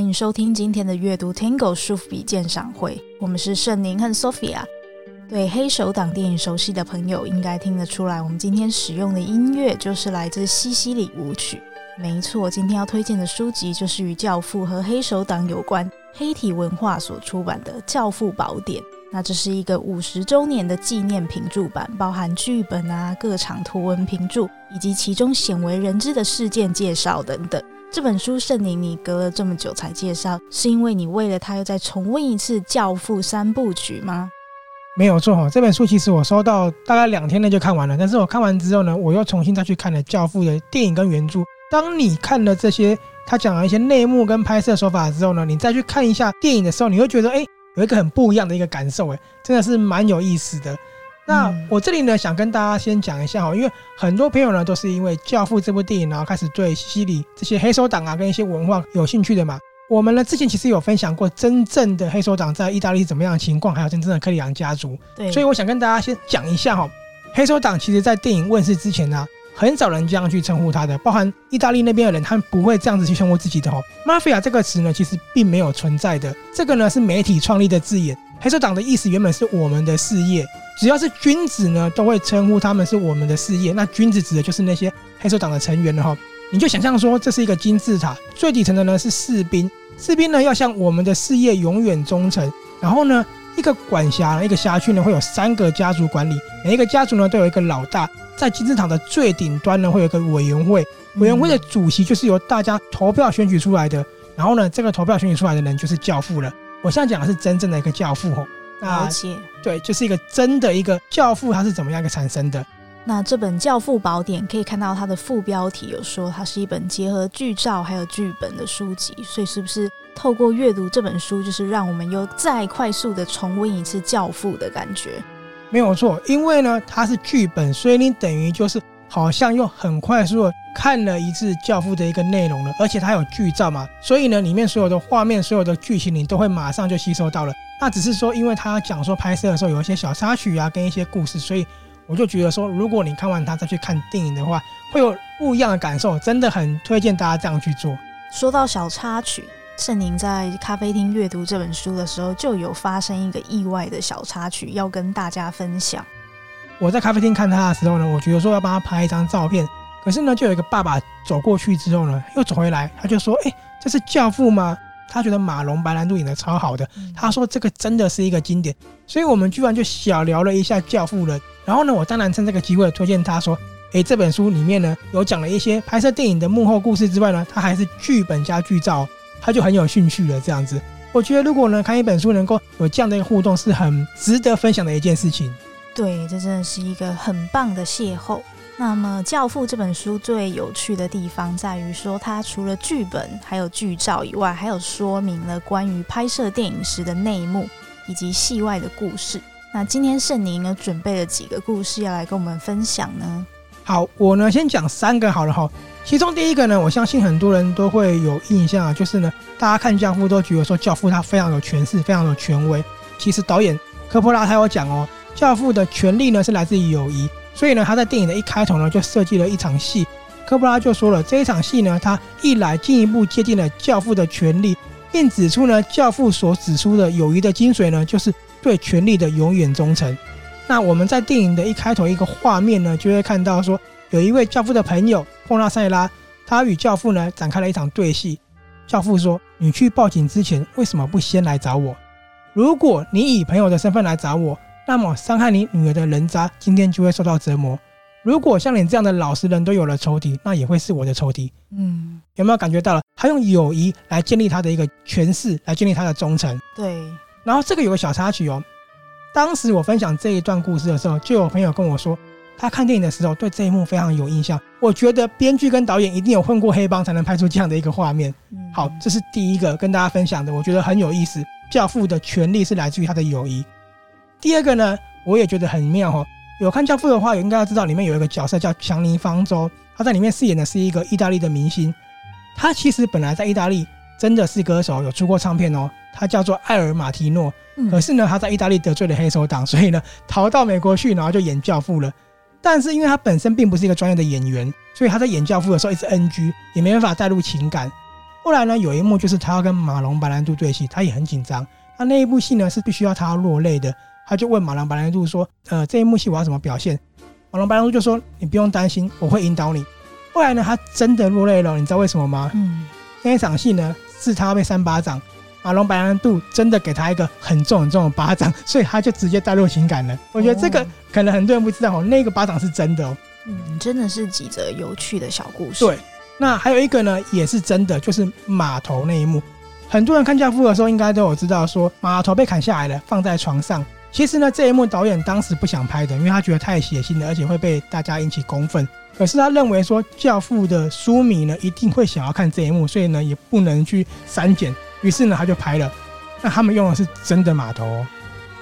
欢迎收听今天的阅读 Tango 书富比鉴赏会，我们是圣宁和 Sophia。对黑手党电影熟悉的朋友应该听得出来，我们今天使用的音乐就是来自西西里舞曲。没错，今天要推荐的书籍就是与《教父》和黑手党有关，黑体文化所出版的《教父宝典》。那这是一个五十周年的纪念评注版，包含剧本啊、各场图文评注，以及其中鲜为人知的事件介绍等等。这本书圣宁，你隔了这么久才介绍，是因为你为了它又再重温一次《教父》三部曲吗？没有错哈，这本书其实我收到大概两天内就看完了，但是我看完之后呢，我又重新再去看了《教父》的电影跟原著。当你看了这些他讲了一些内幕跟拍摄手法之后呢，你再去看一下电影的时候，你会觉得哎，有一个很不一样的一个感受，哎，真的是蛮有意思的。那我这里呢，想跟大家先讲一下哈，因为很多朋友呢都是因为《教父》这部电影，然后开始对西西里这些黑手党啊跟一些文化有兴趣的嘛。我们呢之前其实有分享过真正的黑手党在意大利是怎么样的情况，还有真正的克里昂家族。对，所以我想跟大家先讲一下哈，黑手党其实在电影问世之前呢，很少人这样去称呼他的，包含意大利那边的人，他们不会这样子去称呼自己的哈。Mafia 这个词呢，其实并没有存在的，这个呢是媒体创立的字眼。黑手党的意思原本是我们的事业。只要是君子呢，都会称呼他们是我们的事业。那君子指的就是那些黑手党的成员了哈。你就想象说，这是一个金字塔，最底层的呢是士兵，士兵呢要向我们的事业永远忠诚。然后呢，一个管辖，一个辖区呢会有三个家族管理，每一个家族呢都有一个老大。在金字塔的最顶端呢会有一个委员会，委员会的主席就是由大家投票选举出来的。然后呢，这个投票选举出来的人就是教父了。我现在讲的是真正的一个教父哈。了解，对，就是一个真的一个教父，它是怎么样一个产生的？那这本《教父宝典》可以看到它的副标题有说，它是一本结合剧照还有剧本的书籍，所以是不是透过阅读这本书，就是让我们又再快速的重温一次《教父》的感觉？没有错，因为呢，它是剧本，所以你等于就是好像又很快速的看了一次《教父》的一个内容了，而且它有剧照嘛，所以呢，里面所有的画面、所有的剧情，你都会马上就吸收到了。那只是说，因为他讲说拍摄的时候有一些小插曲啊，跟一些故事，所以我就觉得说，如果你看完它再去看电影的话，会有不一样的感受，真的很推荐大家这样去做。说到小插曲，圣宁在咖啡厅阅读这本书的时候，就有发生一个意外的小插曲要跟大家分享。我在咖啡厅看他的时候呢，我觉得说要帮他拍一张照片，可是呢，就有一个爸爸走过去之后呢，又走回来，他就说：“哎，这是教父吗？”他觉得马龙白兰度演的超好的，他说这个真的是一个经典，所以我们居然就小聊了一下《教父》了。然后呢，我当然趁这个机会推荐他说，诶，这本书里面呢有讲了一些拍摄电影的幕后故事之外呢，他还是剧本加剧照，他就很有兴趣了。这样子，我觉得如果呢看一本书能够有这样的一个互动，是很值得分享的一件事情。对，这真的是一个很棒的邂逅。那么，《教父》这本书最有趣的地方在于说，它除了剧本还有剧照以外，还有说明了关于拍摄电影时的内幕以及戏外的故事。那今天圣宁呢准备了几个故事要来跟我们分享呢？好，我呢先讲三个好了哈。其中第一个呢，我相信很多人都会有印象啊，就是呢，大家看《教父》都觉得说，《教父》他非常有权势，非常有权威。其实导演科波拉他有讲哦，《教父》的权力呢是来自于友谊。所以呢，他在电影的一开头呢，就设计了一场戏。科波拉就说了，这一场戏呢，他一来进一步接近了教父的权力，并指出呢，教父所指出的友谊的精髓呢，就是对权力的永远忠诚。那我们在电影的一开头一个画面呢，就会看到说，有一位教父的朋友波纳塞拉，他与教父呢展开了一场对戏。教父说：“你去报警之前，为什么不先来找我？如果你以朋友的身份来找我。”那么伤害你女儿的人渣，今天就会受到折磨。如果像你这样的老实人都有了仇敌，那也会是我的仇敌。嗯，有没有感觉到了？他用友谊来建立他的一个权势，来建立他的忠诚。对。然后这个有个小插曲哦。当时我分享这一段故事的时候，就有朋友跟我说，他看电影的时候对这一幕非常有印象。我觉得编剧跟导演一定有混过黑帮，才能拍出这样的一个画面。好，这是第一个跟大家分享的，我觉得很有意思。教父的权力是来自于他的友谊。第二个呢，我也觉得很妙哦。有看《教父》的话，也应该要知道里面有一个角色叫强尼方舟，他在里面饰演的是一个意大利的明星。他其实本来在意大利真的是歌手，有出过唱片哦。他叫做艾尔马提诺，可是呢，他在意大利得罪了黑手党，所以呢，逃到美国去，然后就演教父了。但是因为他本身并不是一个专业的演员，所以他在演教父的时候一直 NG，也没办法带入情感。后来呢，有一幕就是他要跟马龙白兰度对戏，他也很紧张。那那一部戏呢是必须要他要落泪的，他就问马龙白兰度说：“呃，这一幕戏我要怎么表现？”马龙白兰度就说：“你不用担心，我会引导你。”后来呢，他真的落泪了，你知道为什么吗？嗯，那一场戏呢是他被扇巴掌，马龙白兰度真的给他一个很重很重的巴掌，所以他就直接带入情感了。我觉得这个可能很多人不知道哦，那个巴掌是真的哦。嗯，真的是几则有趣的小故事。对，那还有一个呢，也是真的，就是码头那一幕。很多人看《教父》的时候，应该都有知道说码头被砍下来了，放在床上。其实呢，这一幕导演当时不想拍的，因为他觉得太血腥了，而且会被大家引起公愤。可是他认为说《教父》的书迷呢一定会想要看这一幕，所以呢也不能去删减。于是呢他就拍了。那他们用的是真的码头，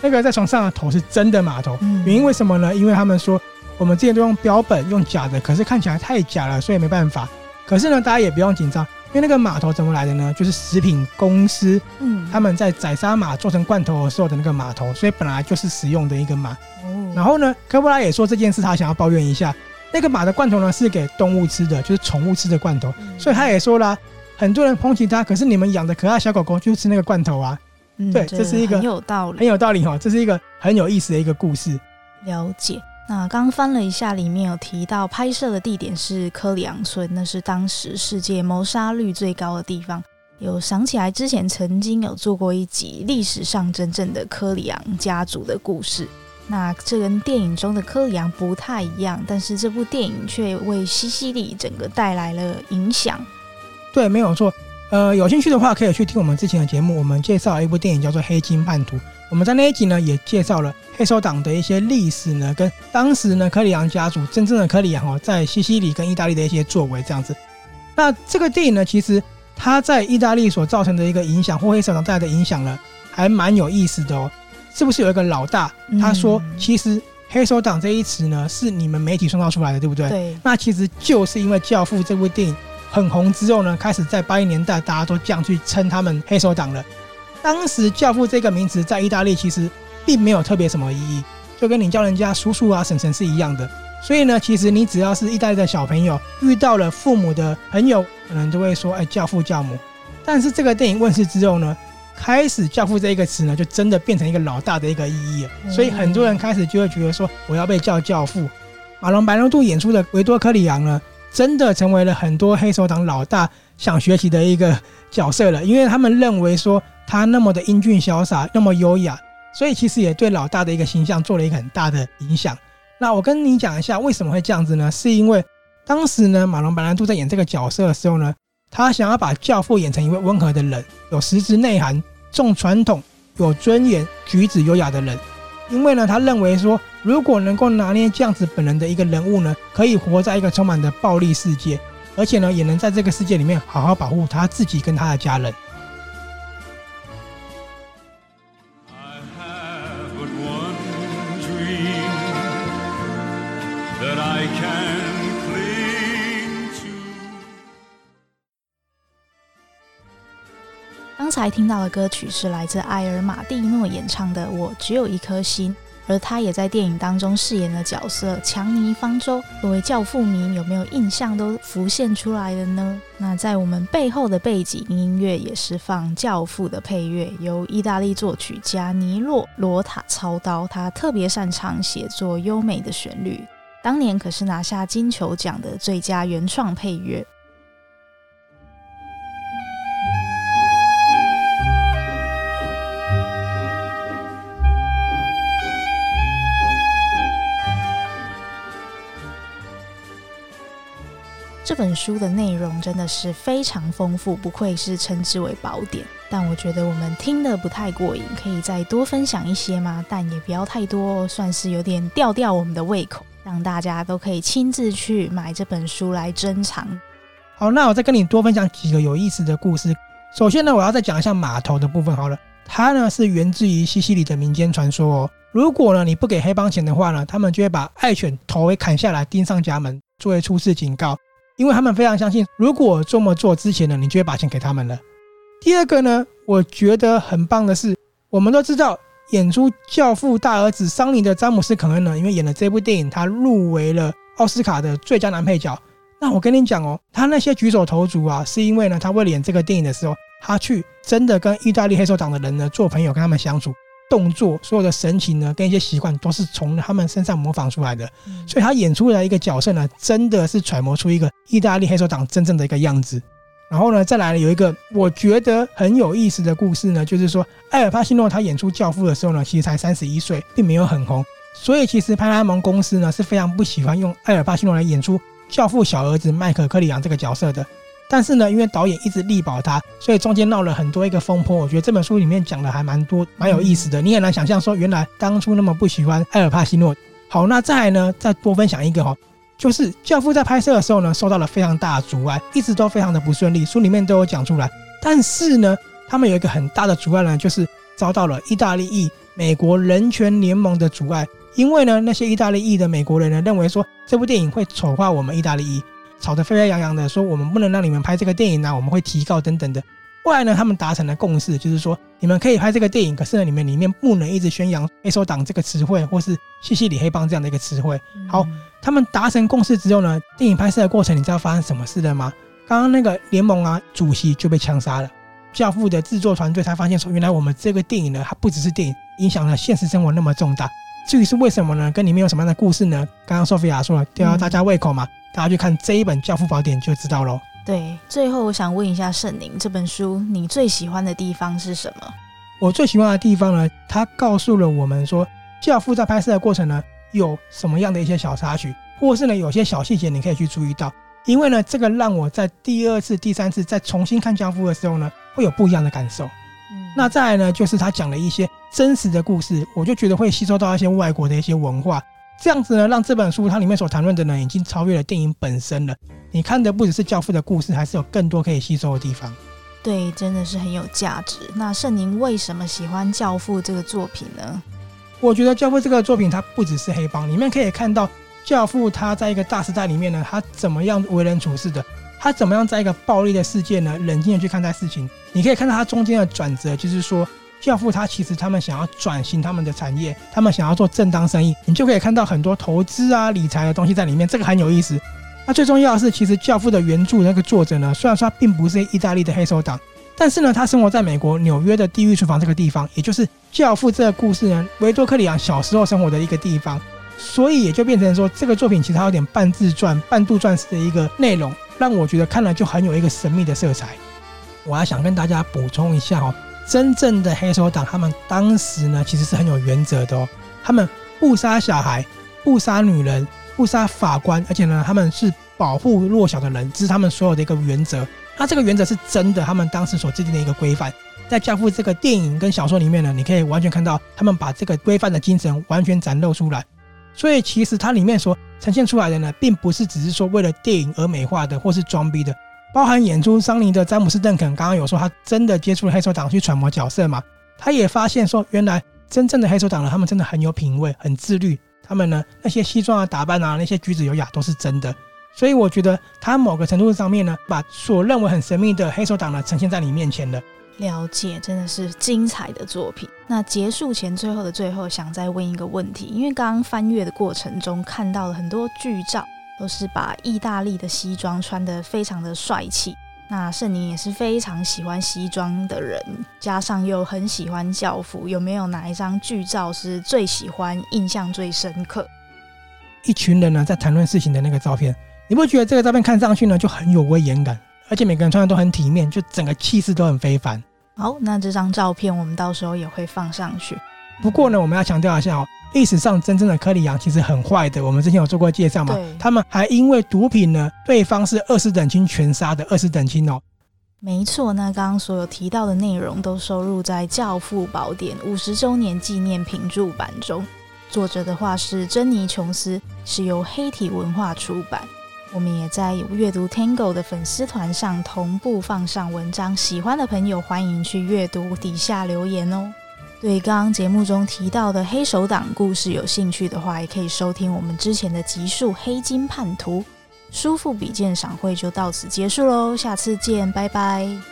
那个在床上的头是真的码头。原因为什么呢？因为他们说。我们之前都用标本，用假的，可是看起来太假了，所以没办法。可是呢，大家也不用紧张，因为那个码头怎么来的呢？就是食品公司，嗯，他们在宰杀马做成罐头的时候的那个码头，所以本来就是使用的一个马。哦。然后呢，科波拉也说这件事，他想要抱怨一下，那个马的罐头呢是给动物吃的，就是宠物吃的罐头。嗯。所以他也说了，很多人抨击他，可是你们养的可爱小狗狗就吃那个罐头啊。嗯，对，这是一个很有道理，很有道理哈，这是一个很有意思的一个故事。了解。那刚翻了一下，里面有提到拍摄的地点是科里昂村，那是当时世界谋杀率最高的地方。有想起来之前曾经有做过一集历史上真正的科里昂家族的故事。那这跟电影中的科里昂不太一样，但是这部电影却为西西里整个带来了影响。对，没有错。呃，有兴趣的话可以去听我们之前的节目，我们介绍一部电影叫做《黑金叛徒》。我们在那一集呢，也介绍了黑手党的一些历史呢，跟当时呢科里昂家族真正的科里昂哦，在西西里跟意大利的一些作为这样子。那这个电影呢，其实它在意大利所造成的一个影响，或黑手党带来的影响呢，还蛮有意思的哦。是不是有一个老大他说，其实黑手党这一词呢，是你们媒体创造出来的，对不对？对。那其实就是因为《教父》这部电影很红之后呢，开始在八零年代大家都这样去称他们黑手党了。当时“教父”这个名词在意大利其实并没有特别什么意义，就跟你叫人家叔叔啊、婶婶是一样的。所以呢，其实你只要是意大利的小朋友，遇到了父母的朋友，可能都会说：“哎，教父、教母。”但是这个电影问世之后呢，开始“教父”这一个词呢，就真的变成一个老大的一个意义了。所以很多人开始就会觉得说：“我要被叫教父。”马龙白兰度演出的维多科里昂呢，真的成为了很多黑手党老大想学习的一个角色了，因为他们认为说。他那么的英俊潇洒，那么优雅，所以其实也对老大的一个形象做了一个很大的影响。那我跟你讲一下为什么会这样子呢？是因为当时呢，马龙白兰度在演这个角色的时候呢，他想要把教父演成一位温和的人，有实质内涵、重传统、有尊严、举止优雅的人。因为呢，他认为说，如果能够拿捏这样子本人的一个人物呢，可以活在一个充满的暴力世界，而且呢，也能在这个世界里面好好保护他自己跟他的家人。刚才听到的歌曲是来自艾尔马蒂诺演唱的《我只有一颗心》，而他也在电影当中饰演的角色强尼方舟。作为教父迷，有没有印象都浮现出来的呢？那在我们背后的背景音乐也是放《教父》的配乐，由意大利作曲家尼洛罗塔操刀。他特别擅长写作优美的旋律，当年可是拿下金球奖的最佳原创配乐。这本书的内容真的是非常丰富，不愧是称之为宝典。但我觉得我们听得不太过瘾，可以再多分享一些吗？但也不要太多，算是有点吊吊我们的胃口，让大家都可以亲自去买这本书来珍藏。好，那我再跟你多分享几个有意思的故事。首先呢，我要再讲一下码头的部分。好了，它呢是源自于西西里的民间传说哦。如果呢你不给黑帮钱的话呢，他们就会把爱犬头给砍下来钉上家门，作为初次警告。因为他们非常相信，如果这么做之前呢，你就会把钱给他们了。第二个呢，我觉得很棒的是，我们都知道演出《教父》大儿子桑尼的詹姆斯·肯恩呢，因为演了这部电影，他入围了奥斯卡的最佳男配角。那我跟你讲哦，他那些举手投足啊，是因为呢，他为了演这个电影的时候，他去真的跟意大利黑手党的人呢做朋友，跟他们相处，动作所有的神情呢，跟一些习惯都是从他们身上模仿出来的。所以他演出来一个角色呢，真的是揣摩出一个意大利黑手党真正的一个样子。然后呢，再来了有一个我觉得很有意思的故事呢，就是说艾尔帕西诺他演出教父的时候呢，其实才三十一岁，并没有很红。所以其实派拉蒙公司呢是非常不喜欢用艾尔帕西诺来演出。教父小儿子迈克·柯里昂这个角色的，但是呢，因为导演一直力保他，所以中间闹了很多一个风波。我觉得这本书里面讲的还蛮多，蛮有意思的。你很难想象说，原来当初那么不喜欢艾尔帕西诺。好，那再来呢，再多分享一个哈，就是教父在拍摄的时候呢，受到了非常大的阻碍，一直都非常的不顺利。书里面都有讲出来。但是呢，他们有一个很大的阻碍呢，就是遭到了意大利裔美国人权联盟的阻碍。因为呢，那些意大利裔的美国人呢，认为说这部电影会丑化我们意大利裔，吵得沸沸扬扬的说我们不能让你们拍这个电影呢、我们会提告等等的。后来呢，他们达成了共识，就是说你们可以拍这个电影，可是呢，你们里面不能一直宣扬黑手党这个词汇，或是西西里黑帮这样的一个词汇。好，他们达成共识之后呢，电影拍摄的过程，你知道发生什么事了吗？刚刚那个联盟啊，主席就被枪杀了。教父的制作团队才发现说，原来我们这个电影呢，它不只是电影，影响了现实生活那么重大。至于是为什么呢？跟里面有什么样的故事呢？刚刚 Sophia 说了，吊到大家胃口嘛，嗯、大家去看这一本《教父宝典》就知道喽。对，最后我想问一下圣宁，这本书你最喜欢的地方是什么？我最喜欢的地方呢，它告诉了我们说，教父在拍摄的过程呢，有什么样的一些小插曲，或是呢，有些小细节你可以去注意到，因为呢，这个让我在第二次、第三次再重新看教父的时候呢，会有不一样的感受。嗯，那再来呢，就是他讲了一些。真实的故事，我就觉得会吸收到一些外国的一些文化，这样子呢，让这本书它里面所谈论的呢，已经超越了电影本身了。你看的不只是教父的故事，还是有更多可以吸收的地方。对，真的是很有价值。那圣宁为什么喜欢教父这个作品呢？我觉得教父这个作品它不只是黑帮，里面可以看到教父他在一个大时代里面呢，他怎么样为人处事的，他怎么样在一个暴力的世界呢，冷静的去看待事情。你可以看到他中间的转折，就是说。教父他其实他们想要转型他们的产业，他们想要做正当生意，你就可以看到很多投资啊、理财的东西在里面，这个很有意思。那最重要的是，其实教父的原著那个作者呢，虽然说他并不是意大利的黑手党，但是呢，他生活在美国纽约的地狱厨房这个地方，也就是教父这个故事呢，维多克里昂小时候生活的一个地方，所以也就变成说，这个作品其实它有点半自传、半杜撰式的一个内容，让我觉得看了就很有一个神秘的色彩。我还想跟大家补充一下哦。真正的黑手党，他们当时呢，其实是很有原则的哦。他们不杀小孩，不杀女人，不杀法官，而且呢，他们是保护弱小的人，这是他们所有的一个原则。那这个原则是真的，他们当时所制定的一个规范，在《教父》这个电影跟小说里面呢，你可以完全看到他们把这个规范的精神完全展露出来。所以，其实它里面所呈现出来的呢，并不是只是说为了电影而美化的，或是装逼的。包含演出桑尼的詹姆斯·邓肯，刚刚有说他真的接触了黑手党去揣摩角色嘛？他也发现说，原来真正的黑手党呢，他们真的很有品味，很自律。他们呢，那些西装啊、打扮啊，那些举止优雅都是真的。所以我觉得他某个程度上面呢，把所认为很神秘的黑手党呢，呈现在你面前了。了解，真的是精彩的作品。那结束前最后的最后，想再问一个问题，因为刚刚翻阅的过程中看到了很多剧照。都是把意大利的西装穿得非常的帅气。那圣宁也是非常喜欢西装的人，加上又很喜欢教父，有没有哪一张剧照是最喜欢、印象最深刻？一群人呢在谈论事情的那个照片，你不觉得这个照片看上去呢就很有威严感，而且每个人穿的都很体面，就整个气势都很非凡。好，那这张照片我们到时候也会放上去。不过呢，我们要强调一下哦。历史上真正的柯里昂其实很坏的，我们之前有做过介绍嘛？他们还因为毒品呢，对方是二十等亲全杀的二十等亲哦。没错，那刚刚所有提到的内容都收入在《教父宝典》五十周年纪念评注版中。作者的话是珍妮·琼斯，是由黑体文化出版。我们也在阅读 Tango 的粉丝团上同步放上文章，喜欢的朋友欢迎去阅读，底下留言哦。对刚刚节目中提到的黑手党故事有兴趣的话，也可以收听我们之前的集数《黑金叛徒》。叔父比鉴赏会就到此结束喽，下次见，拜拜。